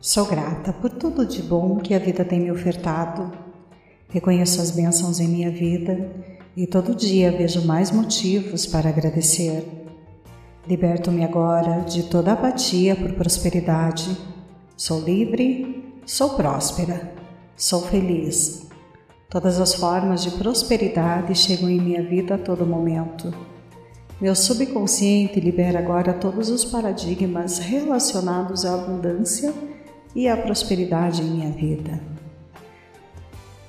Sou grata por tudo de bom que a vida tem me ofertado. Reconheço as bênçãos em minha vida e todo dia vejo mais motivos para agradecer. Liberto-me agora de toda apatia por prosperidade. Sou livre, sou próspera, sou feliz. Todas as formas de prosperidade chegam em minha vida a todo momento. Meu subconsciente libera agora todos os paradigmas relacionados à abundância e à prosperidade em minha vida.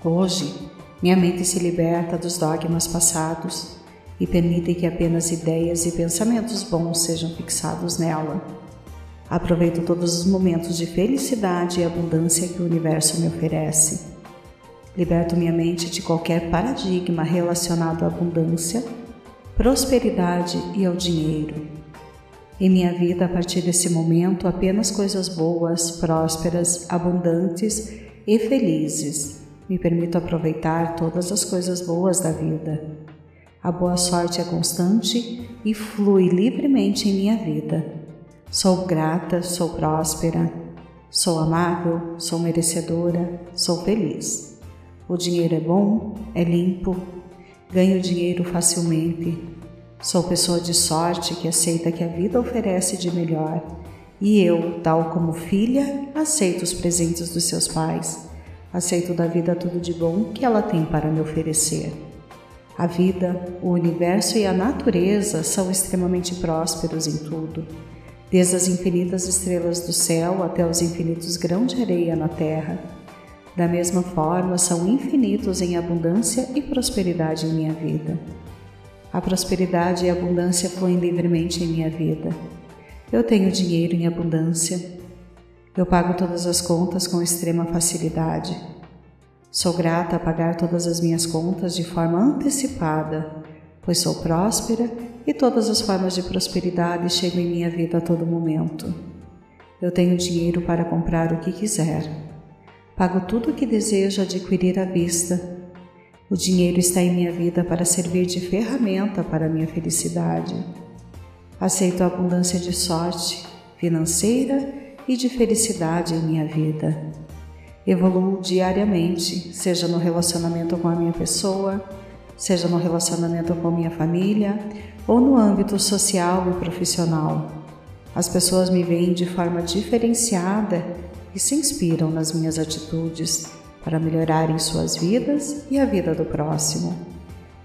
Hoje, minha mente se liberta dos dogmas passados e permite que apenas ideias e pensamentos bons sejam fixados nela. Aproveito todos os momentos de felicidade e abundância que o universo me oferece. Liberto minha mente de qualquer paradigma relacionado à abundância prosperidade e ao dinheiro. Em minha vida, a partir desse momento, apenas coisas boas, prósperas, abundantes e felizes. Me permito aproveitar todas as coisas boas da vida. A boa sorte é constante e flui livremente em minha vida. Sou grata, sou próspera, sou amável, sou merecedora, sou feliz. O dinheiro é bom, é limpo, Ganho dinheiro facilmente. Sou pessoa de sorte que aceita que a vida oferece de melhor. E eu, tal como filha, aceito os presentes dos seus pais. Aceito da vida tudo de bom que ela tem para me oferecer. A vida, o universo e a natureza são extremamente prósperos em tudo, desde as infinitas estrelas do céu até os infinitos grãos de areia na terra. Da mesma forma, são infinitos em abundância e prosperidade em minha vida. A prosperidade e a abundância fluem livremente em minha vida. Eu tenho dinheiro em abundância. Eu pago todas as contas com extrema facilidade. Sou grata a pagar todas as minhas contas de forma antecipada, pois sou próspera e todas as formas de prosperidade chegam em minha vida a todo momento. Eu tenho dinheiro para comprar o que quiser. Pago tudo o que desejo adquirir à vista. O dinheiro está em minha vida para servir de ferramenta para minha felicidade. Aceito a abundância de sorte financeira e de felicidade em minha vida. Evoluo diariamente, seja no relacionamento com a minha pessoa, seja no relacionamento com minha família ou no âmbito social e profissional. As pessoas me veem de forma diferenciada e se inspiram nas minhas atitudes para melhorarem suas vidas e a vida do próximo.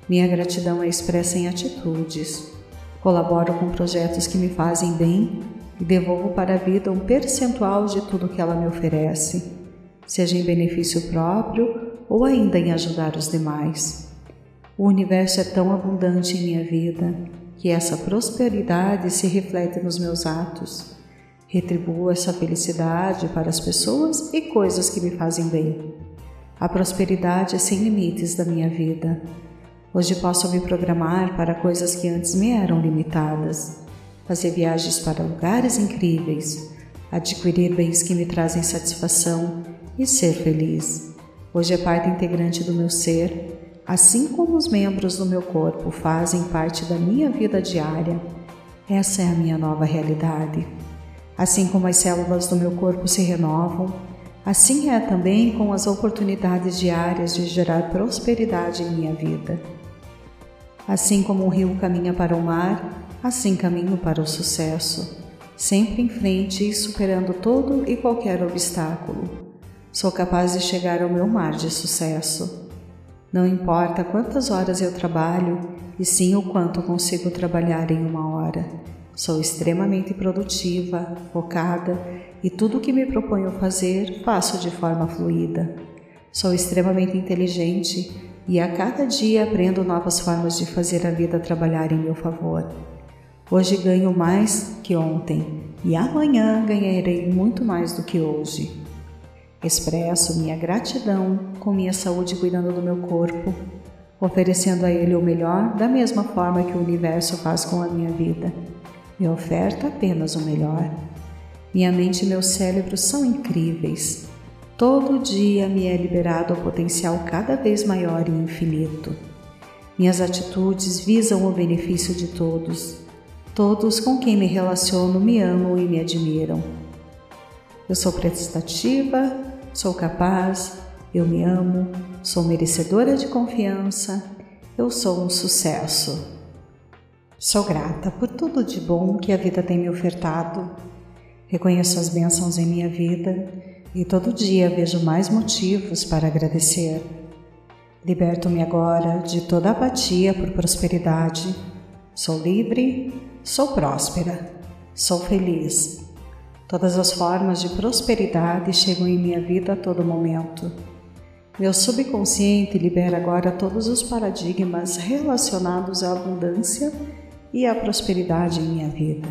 Minha gratidão é expressa em atitudes. Colaboro com projetos que me fazem bem e devolvo para a vida um percentual de tudo que ela me oferece, seja em benefício próprio ou ainda em ajudar os demais. O universo é tão abundante em minha vida que essa prosperidade se reflete nos meus atos. Retribuo essa felicidade para as pessoas e coisas que me fazem bem. A prosperidade é sem limites da minha vida. Hoje posso me programar para coisas que antes me eram limitadas, fazer viagens para lugares incríveis, adquirir bens que me trazem satisfação e ser feliz. Hoje é parte integrante do meu ser, assim como os membros do meu corpo fazem parte da minha vida diária. Essa é a minha nova realidade. Assim como as células do meu corpo se renovam, assim é também com as oportunidades diárias de gerar prosperidade em minha vida. Assim como um rio caminha para o mar, assim caminho para o sucesso, sempre em frente e superando todo e qualquer obstáculo. Sou capaz de chegar ao meu mar de sucesso. Não importa quantas horas eu trabalho, e sim o quanto consigo trabalhar em uma hora. Sou extremamente produtiva, focada e tudo o que me proponho fazer faço de forma fluida. Sou extremamente inteligente e a cada dia aprendo novas formas de fazer a vida trabalhar em meu favor. Hoje ganho mais que ontem e amanhã ganharei muito mais do que hoje. Expresso minha gratidão com minha saúde cuidando do meu corpo, oferecendo a ele o melhor da mesma forma que o universo faz com a minha vida me oferta apenas o melhor. Minha mente e meu cérebro são incríveis. Todo dia me é liberado o potencial cada vez maior e infinito. Minhas atitudes visam o benefício de todos. Todos com quem me relaciono me amam e me admiram. Eu sou prestativa, sou capaz, eu me amo, sou merecedora de confiança, eu sou um sucesso. Sou grata por tudo de bom que a vida tem me ofertado. Reconheço as bênçãos em minha vida e todo dia vejo mais motivos para agradecer. Liberto-me agora de toda apatia por prosperidade. Sou livre, sou próspera, sou feliz. Todas as formas de prosperidade chegam em minha vida a todo momento. Meu subconsciente libera agora todos os paradigmas relacionados à abundância e à prosperidade em minha vida.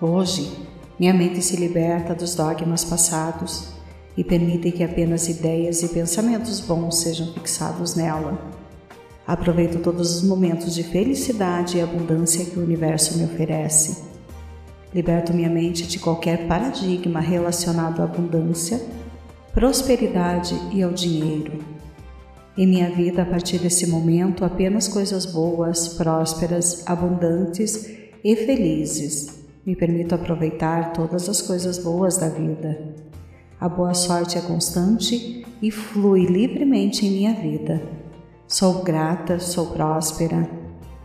Hoje, minha mente se liberta dos dogmas passados e permite que apenas ideias e pensamentos bons sejam fixados nela. Aproveito todos os momentos de felicidade e abundância que o universo me oferece. Liberto minha mente de qualquer paradigma relacionado à abundância, prosperidade e ao dinheiro. Em minha vida, a partir desse momento, apenas coisas boas, prósperas, abundantes e felizes me permito aproveitar todas as coisas boas da vida. A boa sorte é constante e flui livremente em minha vida. Sou grata, sou próspera,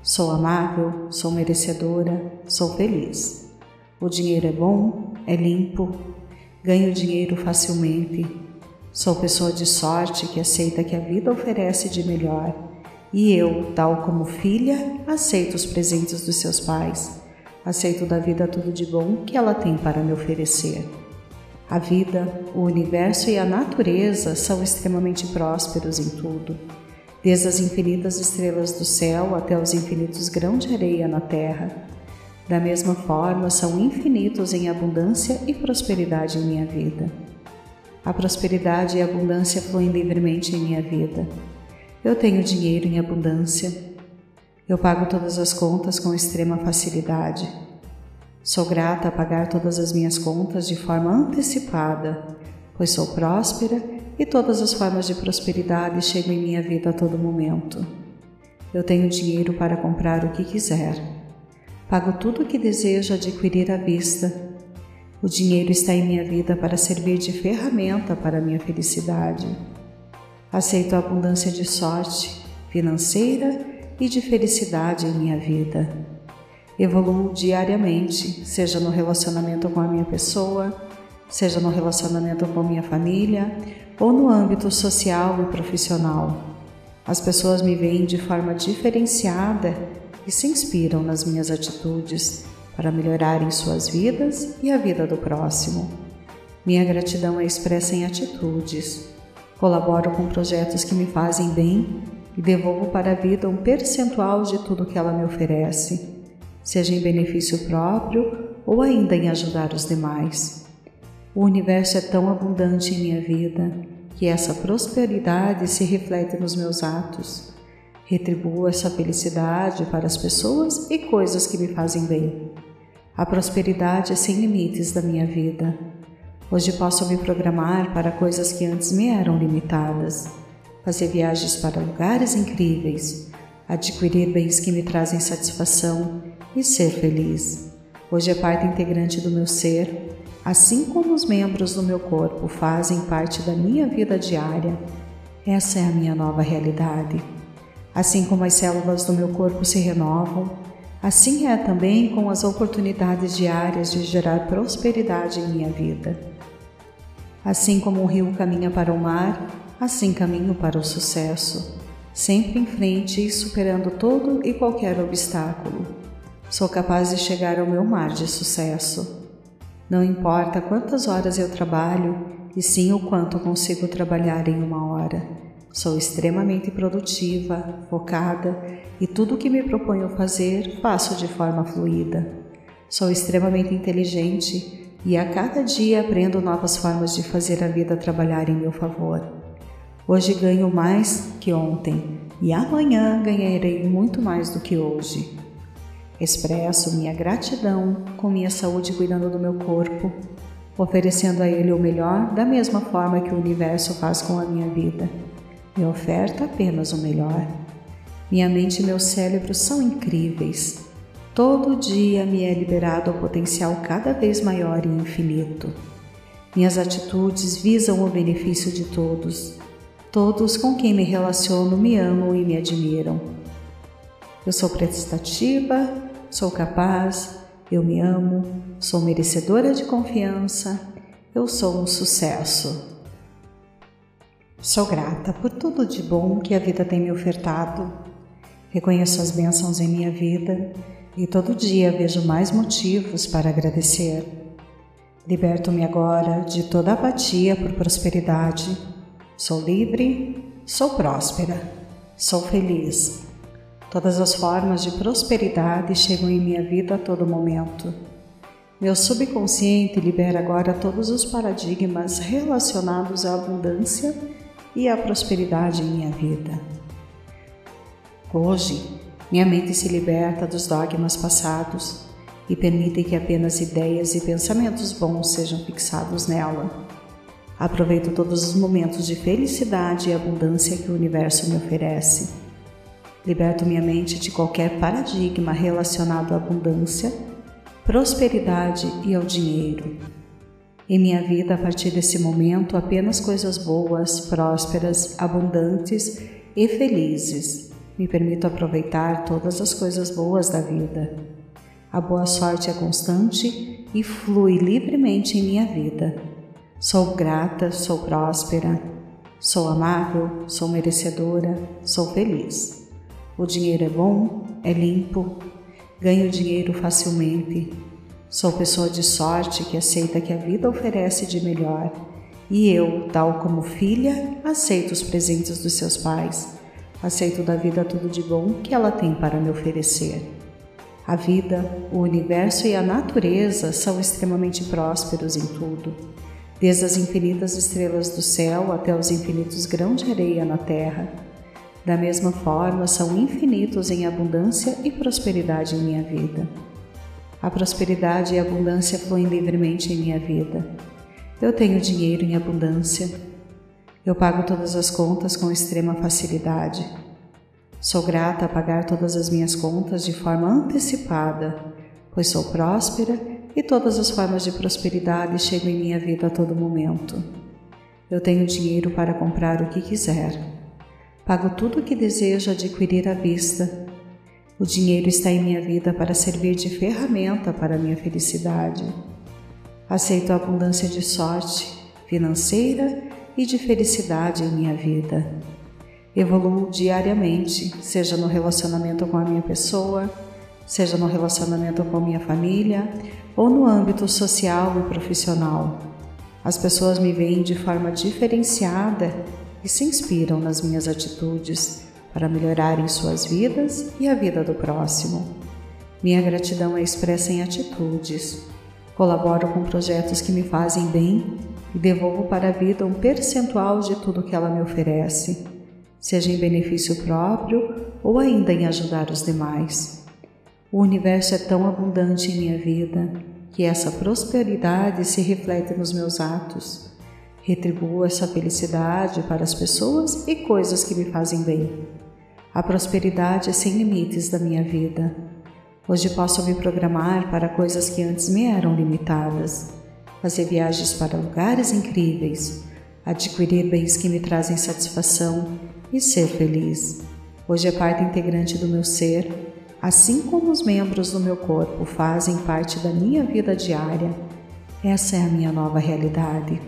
sou amável, sou merecedora, sou feliz. O dinheiro é bom, é limpo, ganho dinheiro facilmente. Sou pessoa de sorte que aceita que a vida oferece de melhor. E eu, tal como filha, aceito os presentes dos seus pais aceito da vida tudo de bom que ela tem para me oferecer. A vida, o universo e a natureza são extremamente prósperos em tudo, desde as infinitas estrelas do céu até os infinitos grãos de areia na terra. Da mesma forma, são infinitos em abundância e prosperidade em minha vida. A prosperidade e a abundância fluem livremente em minha vida. Eu tenho dinheiro em abundância, eu pago todas as contas com extrema facilidade. Sou grata a pagar todas as minhas contas de forma antecipada, pois sou próspera e todas as formas de prosperidade chegam em minha vida a todo momento. Eu tenho dinheiro para comprar o que quiser. Pago tudo o que desejo adquirir à vista. O dinheiro está em minha vida para servir de ferramenta para minha felicidade. Aceito a abundância de sorte financeira e de felicidade em minha vida. Evoluo diariamente, seja no relacionamento com a minha pessoa, seja no relacionamento com minha família ou no âmbito social e profissional. As pessoas me veem de forma diferenciada e se inspiram nas minhas atitudes para melhorarem suas vidas e a vida do próximo. Minha gratidão é expressa em atitudes. Colaboro com projetos que me fazem bem e devolvo para a vida um percentual de tudo que ela me oferece, seja em benefício próprio ou ainda em ajudar os demais. O universo é tão abundante em minha vida que essa prosperidade se reflete nos meus atos. Retribuo essa felicidade para as pessoas e coisas que me fazem bem. A prosperidade é sem limites da minha vida. Hoje posso me programar para coisas que antes me eram limitadas fazer viagens para lugares incríveis, adquirir bens que me trazem satisfação e ser feliz. Hoje é parte integrante do meu ser, assim como os membros do meu corpo fazem parte da minha vida diária. Essa é a minha nova realidade. Assim como as células do meu corpo se renovam, assim é também com as oportunidades diárias de gerar prosperidade em minha vida. Assim como o rio caminha para o mar, assim caminho para o sucesso, sempre em frente e superando todo e qualquer obstáculo. Sou capaz de chegar ao meu mar de sucesso. Não importa quantas horas eu trabalho, e sim o quanto consigo trabalhar em uma hora. Sou extremamente produtiva, focada e tudo o que me proponho fazer faço de forma fluida. Sou extremamente inteligente e a cada dia aprendo novas formas de fazer a vida trabalhar em meu favor. Hoje ganho mais que ontem e amanhã ganharei muito mais do que hoje. Expresso minha gratidão com minha saúde cuidando do meu corpo, oferecendo a ele o melhor da mesma forma que o universo faz com a minha vida. Me oferta apenas o melhor. Minha mente e meu cérebro são incríveis. Todo dia me é liberado o potencial cada vez maior e infinito. Minhas atitudes visam o benefício de todos. Todos com quem me relaciono me amam e me admiram. Eu sou prestativa, sou capaz, eu me amo, sou merecedora de confiança, eu sou um sucesso. Sou grata por tudo de bom que a vida tem me ofertado. Reconheço as bênçãos em minha vida e todo dia vejo mais motivos para agradecer. Liberto-me agora de toda apatia por prosperidade. Sou livre, sou próspera, sou feliz. Todas as formas de prosperidade chegam em minha vida a todo momento. Meu subconsciente libera agora todos os paradigmas relacionados à abundância e à prosperidade em minha vida. Hoje, minha mente se liberta dos dogmas passados e permite que apenas ideias e pensamentos bons sejam fixados nela. Aproveito todos os momentos de felicidade e abundância que o universo me oferece. Liberto minha mente de qualquer paradigma relacionado à abundância, prosperidade e ao dinheiro. Em minha vida, a partir desse momento, apenas coisas boas, prósperas, abundantes e felizes me permito aproveitar todas as coisas boas da vida. A boa sorte é constante e flui livremente em minha vida. Sou grata, sou próspera, sou amável, sou merecedora, sou feliz. O dinheiro é bom, é limpo, ganho dinheiro facilmente. Sou pessoa de sorte que aceita que a vida oferece de melhor. E eu, tal como filha, aceito os presentes dos seus pais Aceito da vida tudo de bom que ela tem para me oferecer. A vida, o universo e a natureza são extremamente prósperos em tudo, desde as infinitas estrelas do céu até os infinitos grãos de areia na terra. Da mesma forma, são infinitos em abundância e prosperidade em minha vida. A prosperidade e a abundância fluem livremente em minha vida. Eu tenho dinheiro em abundância, eu pago todas as contas com extrema facilidade. Sou grata a pagar todas as minhas contas de forma antecipada, pois sou próspera e todas as formas de prosperidade chegam em minha vida a todo momento. Eu tenho dinheiro para comprar o que quiser. Pago tudo o que desejo adquirir à vista. O dinheiro está em minha vida para servir de ferramenta para minha felicidade. Aceito a abundância de sorte financeira e de felicidade em minha vida. Evoluo diariamente, seja no relacionamento com a minha pessoa, seja no relacionamento com a minha família ou no âmbito social e profissional. As pessoas me veem de forma diferenciada e se inspiram nas minhas atitudes para melhorarem suas vidas e a vida do próximo. Minha gratidão é expressa em atitudes. Colaboro com projetos que me fazem bem e devolvo para a vida um percentual de tudo que ela me oferece, seja em benefício próprio ou ainda em ajudar os demais. O universo é tão abundante em minha vida que essa prosperidade se reflete nos meus atos. Retribuo essa felicidade para as pessoas e coisas que me fazem bem. A prosperidade é sem limites da minha vida. Hoje posso me programar para coisas que antes me eram limitadas fazer viagens para lugares incríveis, adquirir bens que me trazem satisfação e ser feliz. Hoje é parte integrante do meu ser, assim como os membros do meu corpo fazem parte da minha vida diária. Essa é a minha nova realidade.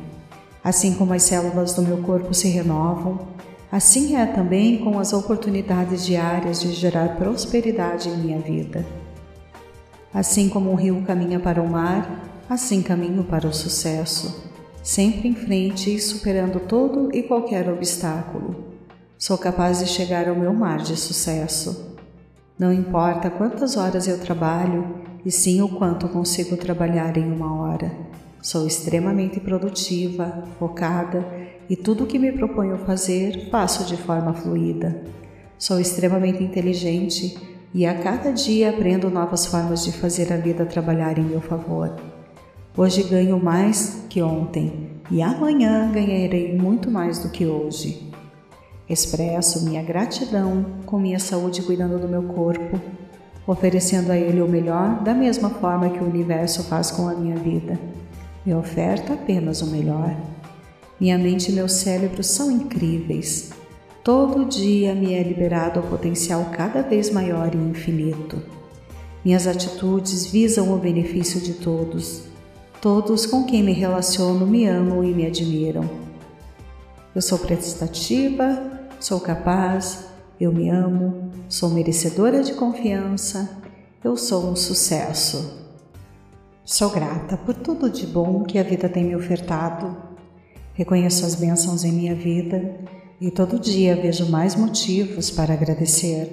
Assim como as células do meu corpo se renovam, assim é também com as oportunidades diárias de gerar prosperidade em minha vida. Assim como um rio caminha para o mar, Assim caminho para o sucesso, sempre em frente e superando todo e qualquer obstáculo. Sou capaz de chegar ao meu mar de sucesso. Não importa quantas horas eu trabalho, e sim o quanto consigo trabalhar em uma hora. Sou extremamente produtiva, focada e tudo o que me proponho fazer faço de forma fluida. Sou extremamente inteligente e a cada dia aprendo novas formas de fazer a vida trabalhar em meu favor. Hoje ganho mais que ontem e amanhã ganharei muito mais do que hoje. Expresso minha gratidão com minha saúde cuidando do meu corpo, oferecendo a Ele o melhor da mesma forma que o universo faz com a minha vida. Me oferta apenas o melhor. Minha mente e meu cérebro são incríveis. Todo dia me é liberado o potencial cada vez maior e infinito. Minhas atitudes visam o benefício de todos. Todos com quem me relaciono me amam e me admiram. Eu sou prestativa, sou capaz, eu me amo, sou merecedora de confiança, eu sou um sucesso. Sou grata por tudo de bom que a vida tem me ofertado. Reconheço as bênçãos em minha vida e todo dia vejo mais motivos para agradecer.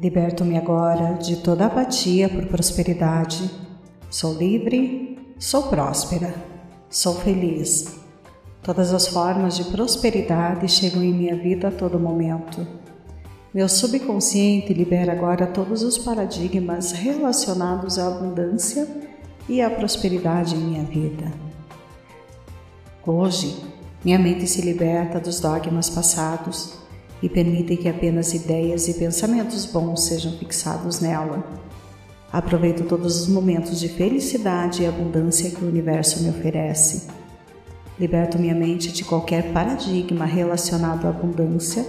Liberto-me agora de toda apatia por prosperidade. Sou livre, sou próspera, sou feliz. Todas as formas de prosperidade chegam em minha vida a todo momento. Meu subconsciente libera agora todos os paradigmas relacionados à abundância e à prosperidade em minha vida. Hoje, minha mente se liberta dos dogmas passados e permite que apenas ideias e pensamentos bons sejam fixados nela. Aproveito todos os momentos de felicidade e abundância que o universo me oferece. Liberto minha mente de qualquer paradigma relacionado à abundância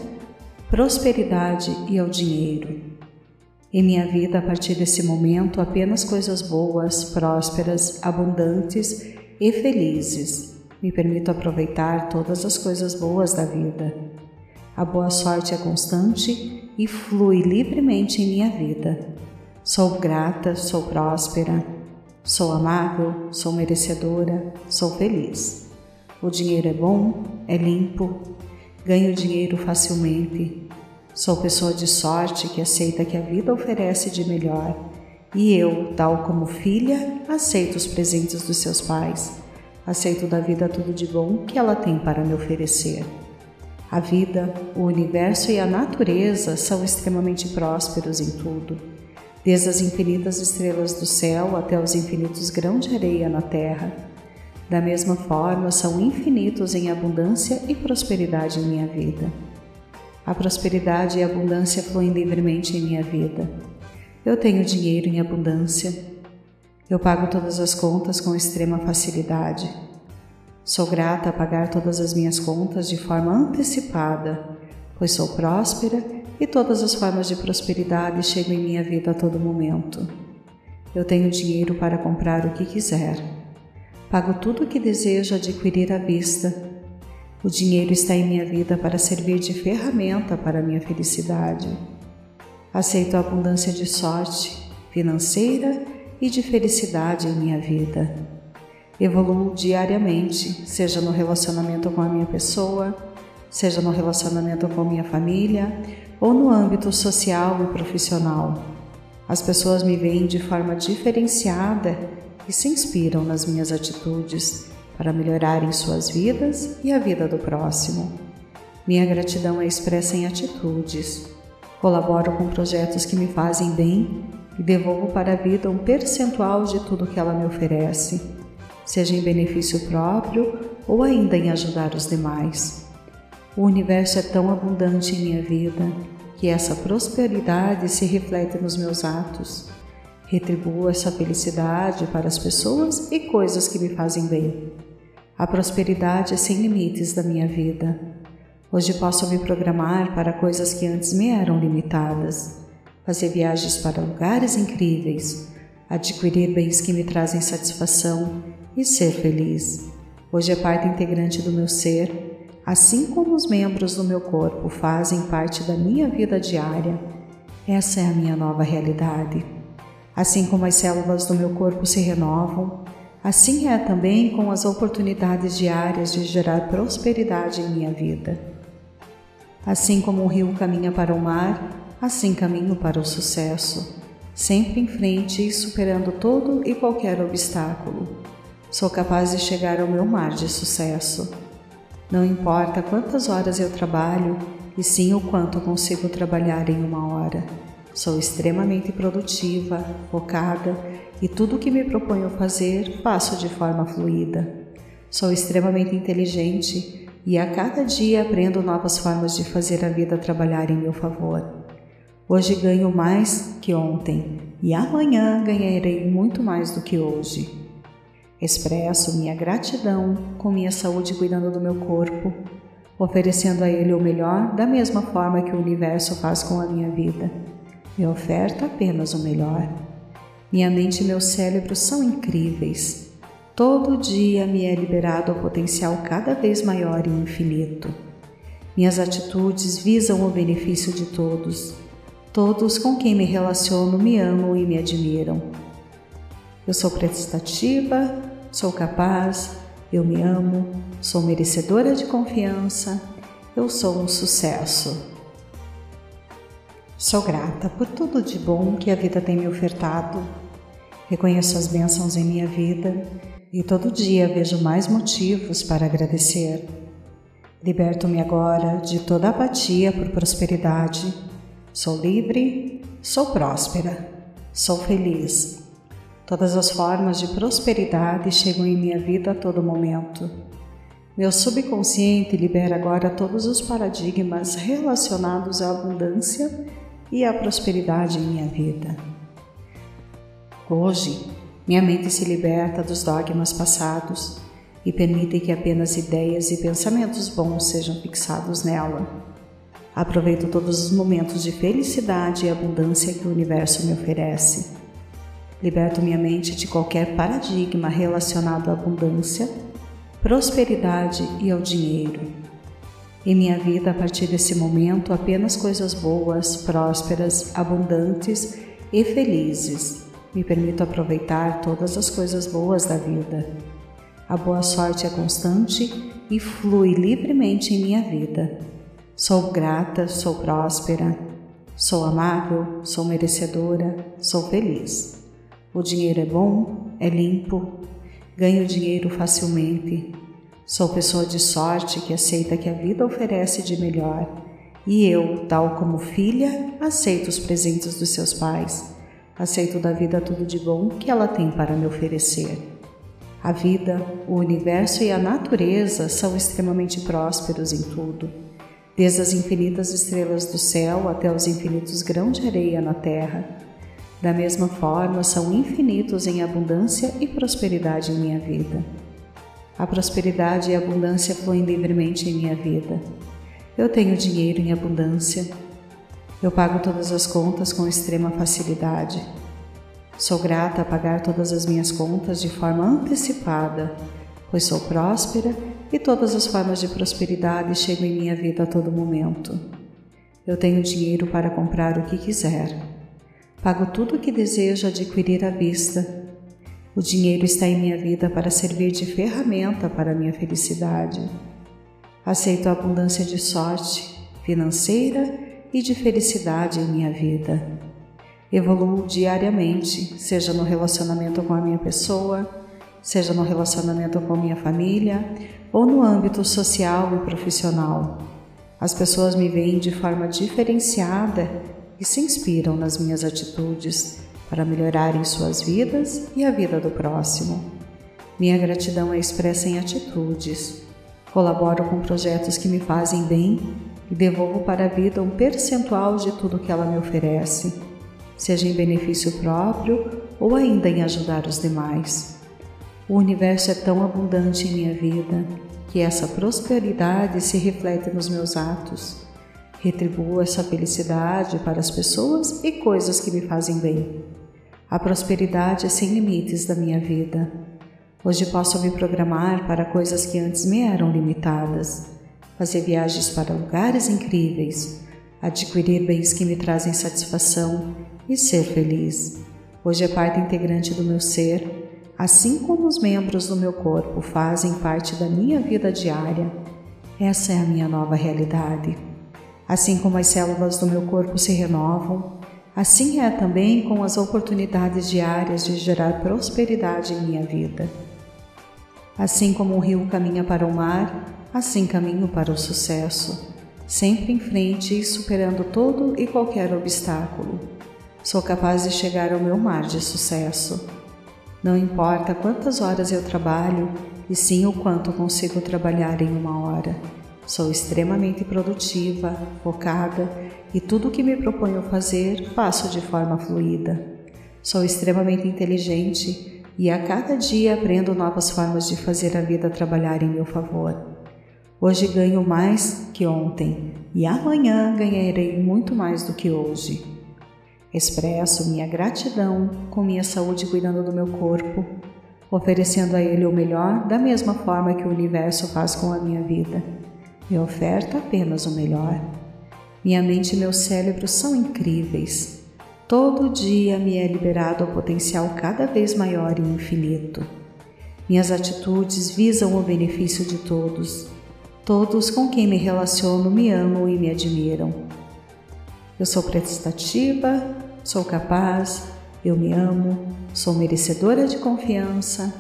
prosperidade e ao dinheiro. Em minha vida, a partir desse momento, apenas coisas boas, prósperas, abundantes e felizes. Me permito aproveitar todas as coisas boas da vida. A boa sorte é constante e flui livremente em minha vida. Sou grata, sou próspera, sou amável, sou merecedora, sou feliz. O dinheiro é bom, é limpo, Ganho dinheiro facilmente. Sou pessoa de sorte que aceita que a vida oferece de melhor. E eu, tal como filha, aceito os presentes dos seus pais. Aceito da vida tudo de bom que ela tem para me oferecer. A vida, o universo e a natureza são extremamente prósperos em tudo, desde as infinitas estrelas do céu até os infinitos grãos de areia na terra. Da mesma forma, são infinitos em abundância e prosperidade em minha vida. A prosperidade e a abundância fluem livremente em minha vida. Eu tenho dinheiro em abundância. Eu pago todas as contas com extrema facilidade. Sou grata a pagar todas as minhas contas de forma antecipada, pois sou próspera e todas as formas de prosperidade chegam em minha vida a todo momento. Eu tenho dinheiro para comprar o que quiser. Pago tudo o que desejo adquirir à vista. O dinheiro está em minha vida para servir de ferramenta para a minha felicidade. Aceito a abundância de sorte financeira e de felicidade em minha vida. Evoluo diariamente, seja no relacionamento com a minha pessoa, seja no relacionamento com minha família ou no âmbito social e profissional. As pessoas me veem de forma diferenciada e se inspiram nas minhas atitudes para melhorarem suas vidas e a vida do próximo. Minha gratidão é expressa em atitudes. Colaboro com projetos que me fazem bem e devolvo para a vida um percentual de tudo que ela me oferece, seja em benefício próprio ou ainda em ajudar os demais. O universo é tão abundante em minha vida que essa prosperidade se reflete nos meus atos. Retribuo essa felicidade para as pessoas e coisas que me fazem bem. A prosperidade é sem limites da minha vida. Hoje posso me programar para coisas que antes me eram limitadas, fazer viagens para lugares incríveis, adquirir bens que me trazem satisfação e ser feliz. Hoje é parte integrante do meu ser, assim como os membros do meu corpo fazem parte da minha vida diária. Essa é a minha nova realidade. Assim como as células do meu corpo se renovam, assim é também com as oportunidades diárias de gerar prosperidade em minha vida. Assim como o rio caminha para o mar, assim caminho para o sucesso, sempre em frente e superando todo e qualquer obstáculo. Sou capaz de chegar ao meu mar de sucesso. Não importa quantas horas eu trabalho, e sim o quanto consigo trabalhar em uma hora. Sou extremamente produtiva, focada e tudo o que me proponho fazer faço de forma fluida. Sou extremamente inteligente e a cada dia aprendo novas formas de fazer a vida trabalhar em meu favor. Hoje ganho mais que ontem e amanhã ganharei muito mais do que hoje. Expresso minha gratidão com minha saúde cuidando do meu corpo, oferecendo a ele o melhor da mesma forma que o universo faz com a minha vida. Me oferta apenas o melhor. Minha mente e meu cérebro são incríveis. Todo dia me é liberado o potencial cada vez maior e infinito. Minhas atitudes visam o benefício de todos. Todos com quem me relaciono me amam e me admiram. Eu sou prestativa, sou capaz, eu me amo, sou merecedora de confiança, eu sou um sucesso. Sou grata por tudo de bom que a vida tem me ofertado. Reconheço as bênçãos em minha vida e todo dia vejo mais motivos para agradecer. Liberto-me agora de toda apatia por prosperidade. Sou livre, sou próspera, sou feliz. Todas as formas de prosperidade chegam em minha vida a todo momento. Meu subconsciente libera agora todos os paradigmas relacionados à abundância e à prosperidade em minha vida. Hoje, minha mente se liberta dos dogmas passados e permite que apenas ideias e pensamentos bons sejam fixados nela. Aproveito todos os momentos de felicidade e abundância que o universo me oferece. Liberto minha mente de qualquer paradigma relacionado à abundância, prosperidade e ao dinheiro. Em minha vida, a partir desse momento, apenas coisas boas, prósperas, abundantes e felizes me permito aproveitar todas as coisas boas da vida. A boa sorte é constante e flui livremente em minha vida. Sou grata, sou próspera, sou amável, sou merecedora, sou feliz. O dinheiro é bom, é limpo, ganho dinheiro facilmente. Sou pessoa de sorte que aceita que a vida oferece de melhor. E eu, tal como filha, aceito os presentes dos seus pais Aceito da vida tudo de bom que ela tem para me oferecer. A vida, o universo e a natureza são extremamente prósperos em tudo, desde as infinitas estrelas do céu até os infinitos grãos de areia na terra. Da mesma forma, são infinitos em abundância e prosperidade em minha vida. A prosperidade e a abundância fluem livremente em minha vida. Eu tenho dinheiro em abundância, eu pago todas as contas com extrema facilidade. Sou grata a pagar todas as minhas contas de forma antecipada, pois sou próspera e todas as formas de prosperidade chegam em minha vida a todo momento. Eu tenho dinheiro para comprar o que quiser. Pago tudo o que desejo adquirir à vista. O dinheiro está em minha vida para servir de ferramenta para minha felicidade. Aceito a abundância de sorte financeira e de felicidade em minha vida. Evoluo diariamente, seja no relacionamento com a minha pessoa, seja no relacionamento com a minha família ou no âmbito social e profissional. As pessoas me veem de forma diferenciada e se inspiram nas minhas atitudes para melhorarem suas vidas e a vida do próximo. Minha gratidão é expressa em atitudes. Colaboro com projetos que me fazem bem e devolvo para a vida um percentual de tudo que ela me oferece, seja em benefício próprio ou ainda em ajudar os demais. O universo é tão abundante em minha vida que essa prosperidade se reflete nos meus atos. Retribuo essa felicidade para as pessoas e coisas que me fazem bem. A prosperidade é sem limites da minha vida. Hoje posso me programar para coisas que antes me eram limitadas fazer viagens para lugares incríveis, adquirir bens que me trazem satisfação e ser feliz. Hoje é parte integrante do meu ser, assim como os membros do meu corpo fazem parte da minha vida diária. Essa é a minha nova realidade. Assim como as células do meu corpo se renovam, assim é também com as oportunidades diárias de gerar prosperidade em minha vida. Assim como um rio caminha para o mar, Assim caminho para o sucesso, sempre em frente e superando todo e qualquer obstáculo. Sou capaz de chegar ao meu mar de sucesso. Não importa quantas horas eu trabalho, e sim o quanto consigo trabalhar em uma hora. Sou extremamente produtiva, focada e tudo o que me proponho fazer faço de forma fluida. Sou extremamente inteligente e a cada dia aprendo novas formas de fazer a vida trabalhar em meu favor. Hoje ganho mais que ontem e amanhã ganharei muito mais do que hoje. Expresso minha gratidão com minha saúde cuidando do meu corpo, oferecendo a ele o melhor da mesma forma que o universo faz com a minha vida me oferta apenas o melhor. Minha mente e meu cérebro são incríveis. Todo dia me é liberado o potencial cada vez maior e infinito. Minhas atitudes visam o benefício de todos. Todos com quem me relaciono me amam e me admiram. Eu sou prestativa, sou capaz, eu me amo, sou merecedora de confiança,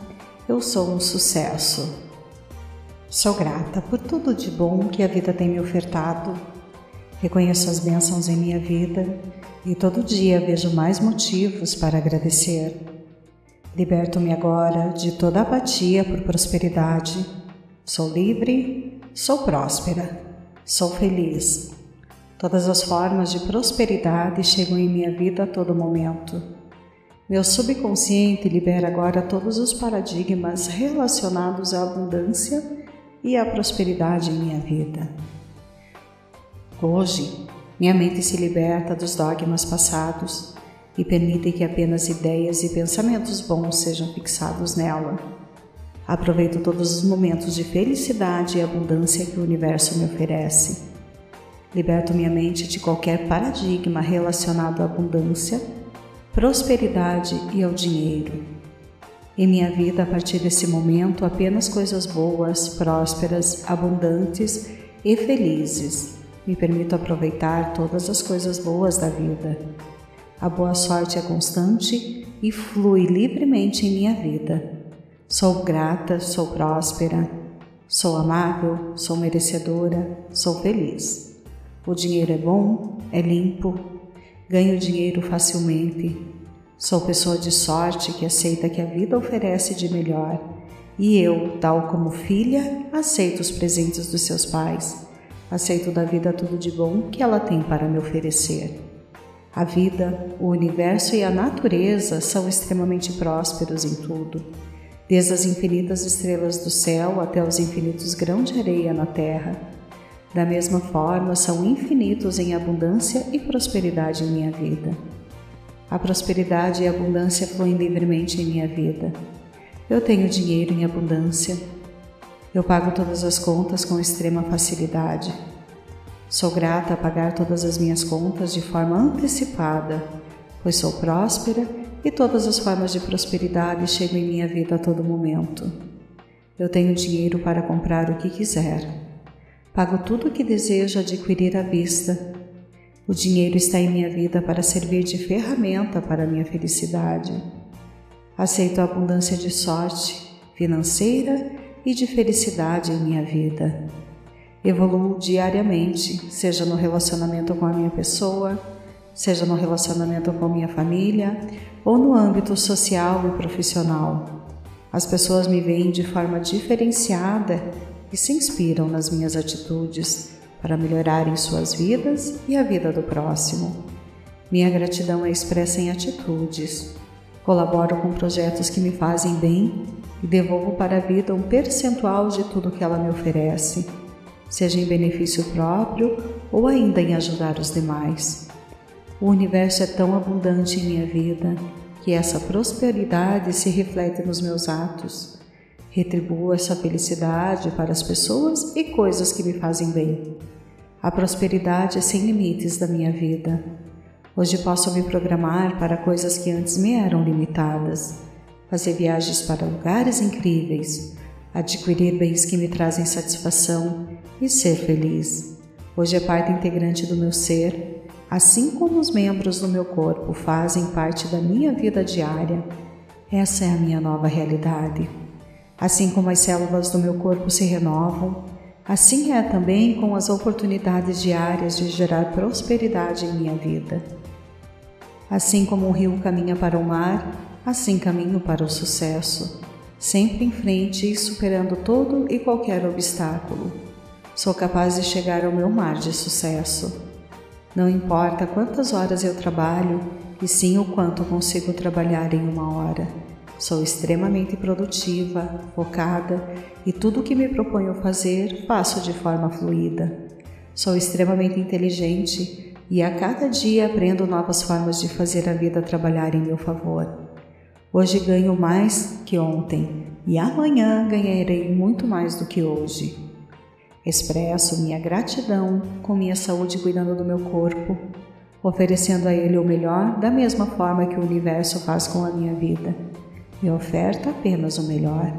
eu sou um sucesso. Sou grata por tudo de bom que a vida tem me ofertado. Reconheço as bênçãos em minha vida e todo dia vejo mais motivos para agradecer. Liberto-me agora de toda apatia por prosperidade. Sou livre, sou próspera, sou feliz. Todas as formas de prosperidade chegam em minha vida a todo momento. Meu subconsciente libera agora todos os paradigmas relacionados à abundância e a prosperidade em minha vida. Hoje, minha mente se liberta dos dogmas passados e permite que apenas ideias e pensamentos bons sejam fixados nela. Aproveito todos os momentos de felicidade e abundância que o universo me oferece. Liberto minha mente de qualquer paradigma relacionado à abundância, prosperidade e ao dinheiro em minha vida, a partir desse momento, apenas coisas boas, prósperas, abundantes e felizes. Me permito aproveitar todas as coisas boas da vida. A boa sorte é constante e flui livremente em minha vida. Sou grata, sou próspera, sou amável, sou merecedora, sou feliz. O dinheiro é bom, é limpo, ganho dinheiro facilmente, Sou pessoa de sorte que aceita que a vida oferece de melhor, e eu, tal como filha, aceito os presentes dos seus pais. Aceito da vida tudo de bom que ela tem para me oferecer. A vida, o universo e a natureza são extremamente prósperos em tudo, desde as infinitas estrelas do céu até os infinitos grãos de areia na terra. Da mesma forma, são infinitos em abundância e prosperidade em minha vida. A prosperidade e a abundância fluem livremente em minha vida. Eu tenho dinheiro em abundância. Eu pago todas as contas com extrema facilidade. Sou grata a pagar todas as minhas contas de forma antecipada, pois sou próspera e todas as formas de prosperidade chegam em minha vida a todo momento. Eu tenho dinheiro para comprar o que quiser. Pago tudo o que desejo adquirir à vista o dinheiro está em minha vida para servir de ferramenta para minha felicidade. Aceito a abundância de sorte financeira e de felicidade em minha vida. Evoluo diariamente, seja no relacionamento com a minha pessoa, seja no relacionamento com minha família ou no âmbito social e profissional. As pessoas me veem de forma diferenciada e se inspiram nas minhas atitudes para melhorarem suas vidas e a vida do próximo. Minha gratidão é expressa em atitudes. Colaboro com projetos que me fazem bem e devolvo para a vida um percentual de tudo que ela me oferece, seja em benefício próprio ou ainda em ajudar os demais. O universo é tão abundante em minha vida que essa prosperidade se reflete nos meus atos. Retribuo essa felicidade para as pessoas e coisas que me fazem bem. A prosperidade é sem limites da minha vida. Hoje posso me programar para coisas que antes me eram limitadas, fazer viagens para lugares incríveis, adquirir bens que me trazem satisfação e ser feliz. Hoje é parte integrante do meu ser, assim como os membros do meu corpo fazem parte da minha vida diária. Essa é a minha nova realidade. Assim como as células do meu corpo se renovam, Assim é também com as oportunidades diárias de gerar prosperidade em minha vida. Assim como um rio caminha para o mar, assim caminho para o sucesso, sempre em frente e superando todo e qualquer obstáculo. Sou capaz de chegar ao meu mar de sucesso. Não importa quantas horas eu trabalho, e sim o quanto consigo trabalhar em uma hora. Sou extremamente produtiva, focada e tudo o que me proponho fazer faço de forma fluida. Sou extremamente inteligente e a cada dia aprendo novas formas de fazer a vida trabalhar em meu favor. Hoje ganho mais que ontem e amanhã ganharei muito mais do que hoje. Expresso minha gratidão com minha saúde cuidando do meu corpo, oferecendo a ele o melhor da mesma forma que o universo faz com a minha vida. Me oferta apenas o melhor.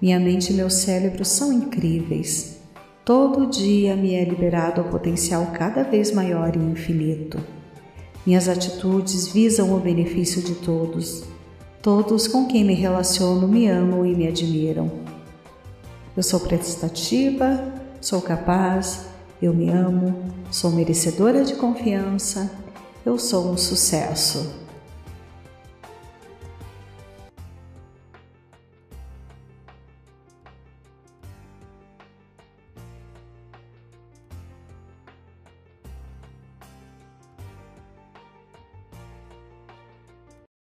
Minha mente e meu cérebro são incríveis. Todo dia me é liberado o potencial cada vez maior e infinito. Minhas atitudes visam o benefício de todos. Todos com quem me relaciono me amam e me admiram. Eu sou prestativa, sou capaz, eu me amo, sou merecedora de confiança, eu sou um sucesso.